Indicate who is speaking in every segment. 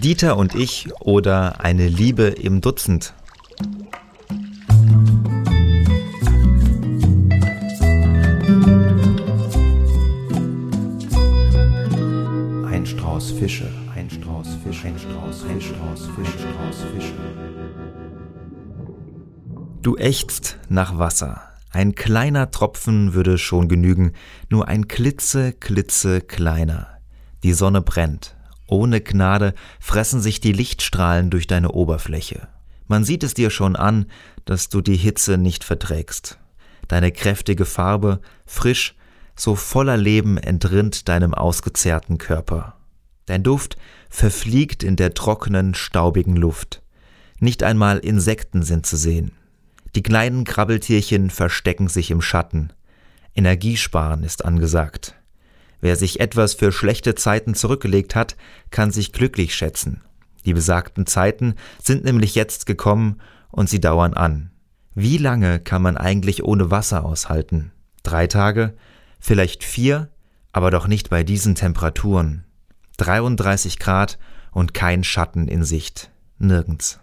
Speaker 1: Dieter und ich oder eine Liebe im Dutzend.
Speaker 2: Ein Strauß Fische, ein Strauß Fische, ein Strauß, ein Strauß Fische, Strauß Fische.
Speaker 1: Du ächzt nach Wasser. Ein kleiner Tropfen würde schon genügen, nur ein klitze, klitze kleiner. Die Sonne brennt. Ohne Gnade fressen sich die Lichtstrahlen durch deine Oberfläche. Man sieht es dir schon an, dass du die Hitze nicht verträgst. Deine kräftige Farbe, frisch, so voller Leben entrinnt deinem ausgezehrten Körper. Dein Duft verfliegt in der trockenen, staubigen Luft. Nicht einmal Insekten sind zu sehen. Die kleinen Krabbeltierchen verstecken sich im Schatten. Energiesparen ist angesagt. Wer sich etwas für schlechte Zeiten zurückgelegt hat, kann sich glücklich schätzen. Die besagten Zeiten sind nämlich jetzt gekommen und sie dauern an. Wie lange kann man eigentlich ohne Wasser aushalten? Drei Tage? Vielleicht vier? Aber doch nicht bei diesen Temperaturen. 33 Grad und kein Schatten in Sicht. Nirgends.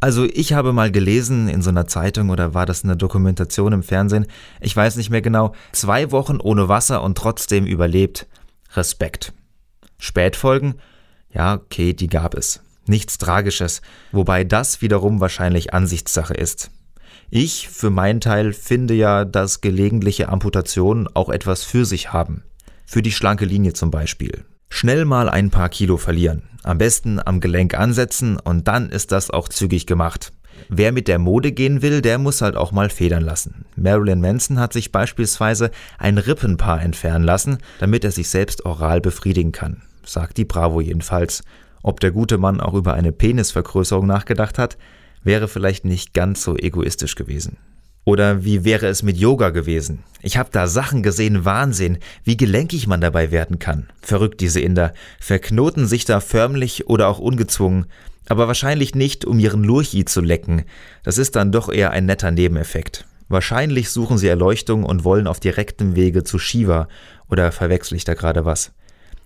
Speaker 1: Also ich habe mal gelesen in so einer Zeitung oder war das eine Dokumentation im Fernsehen, ich weiß nicht mehr genau, zwei Wochen ohne Wasser und trotzdem überlebt. Respekt. Spätfolgen? Ja, okay, die gab es. Nichts Tragisches, wobei das wiederum wahrscheinlich Ansichtssache ist. Ich, für meinen Teil, finde ja, dass gelegentliche Amputationen auch etwas für sich haben. Für die schlanke Linie zum Beispiel. Schnell mal ein paar Kilo verlieren. Am besten am Gelenk ansetzen und dann ist das auch zügig gemacht. Wer mit der Mode gehen will, der muss halt auch mal federn lassen. Marilyn Manson hat sich beispielsweise ein Rippenpaar entfernen lassen, damit er sich selbst oral befriedigen kann. Sagt die Bravo jedenfalls. Ob der gute Mann auch über eine Penisvergrößerung nachgedacht hat, wäre vielleicht nicht ganz so egoistisch gewesen. Oder wie wäre es mit Yoga gewesen? Ich habe da Sachen gesehen, Wahnsinn, wie gelenkig man dabei werden kann. Verrückt diese Inder, verknoten sich da förmlich oder auch ungezwungen, aber wahrscheinlich nicht, um ihren Lurchi zu lecken. Das ist dann doch eher ein netter Nebeneffekt. Wahrscheinlich suchen sie Erleuchtung und wollen auf direktem Wege zu Shiva. Oder verwechsel ich da gerade was?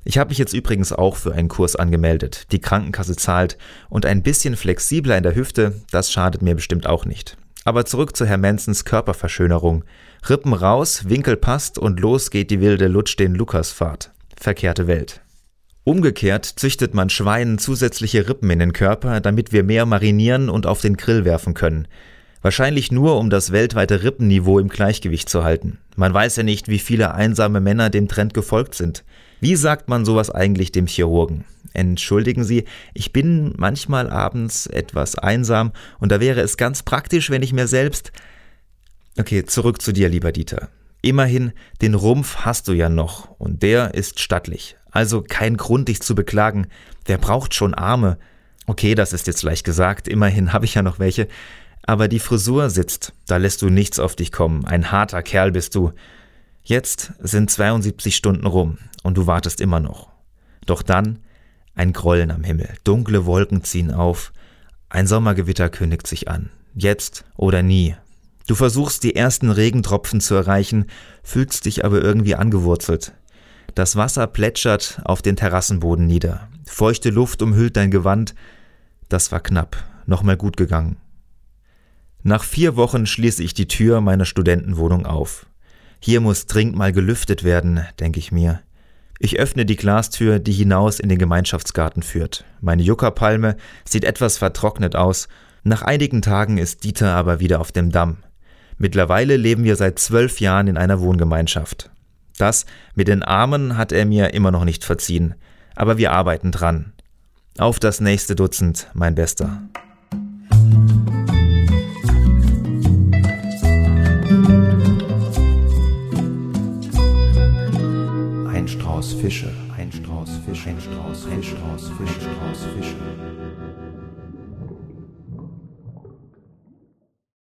Speaker 1: Ich habe mich jetzt übrigens auch für einen Kurs angemeldet. Die Krankenkasse zahlt und ein bisschen flexibler in der Hüfte, das schadet mir bestimmt auch nicht. Aber zurück zu Herr Mansons Körperverschönerung. Rippen raus, Winkel passt und los geht die wilde Lutsch den Lukasfahrt. Verkehrte Welt. Umgekehrt züchtet man Schweinen zusätzliche Rippen in den Körper, damit wir mehr marinieren und auf den Grill werfen können. Wahrscheinlich nur, um das weltweite Rippenniveau im Gleichgewicht zu halten. Man weiß ja nicht, wie viele einsame Männer dem Trend gefolgt sind. Wie sagt man sowas eigentlich dem Chirurgen? Entschuldigen Sie, ich bin manchmal abends etwas einsam und da wäre es ganz praktisch, wenn ich mir selbst. Okay, zurück zu dir, lieber Dieter. Immerhin, den Rumpf hast du ja noch und der ist stattlich. Also kein Grund, dich zu beklagen. Wer braucht schon Arme? Okay, das ist jetzt leicht gesagt, immerhin habe ich ja noch welche. Aber die Frisur sitzt, da lässt du nichts auf dich kommen. Ein harter Kerl bist du. Jetzt sind 72 Stunden rum und du wartest immer noch. Doch dann ein Grollen am Himmel, dunkle Wolken ziehen auf, ein Sommergewitter kündigt sich an. Jetzt oder nie. Du versuchst die ersten Regentropfen zu erreichen, fühlst dich aber irgendwie angewurzelt. Das Wasser plätschert auf den Terrassenboden nieder. Feuchte Luft umhüllt dein Gewand. Das war knapp, nochmal gut gegangen. Nach vier Wochen schließe ich die Tür meiner Studentenwohnung auf. Hier muss dringend mal gelüftet werden, denke ich mir. Ich öffne die Glastür, die hinaus in den Gemeinschaftsgarten führt. Meine Juckerpalme sieht etwas vertrocknet aus. Nach einigen Tagen ist Dieter aber wieder auf dem Damm. Mittlerweile leben wir seit zwölf Jahren in einer Wohngemeinschaft. Das mit den Armen hat er mir immer noch nicht verziehen, aber wir arbeiten dran. Auf das nächste Dutzend, mein Bester.
Speaker 2: Ein Strauß Fische, ein Strauß ein Strauß, ein Strauß Fische, ein Strauß Fische.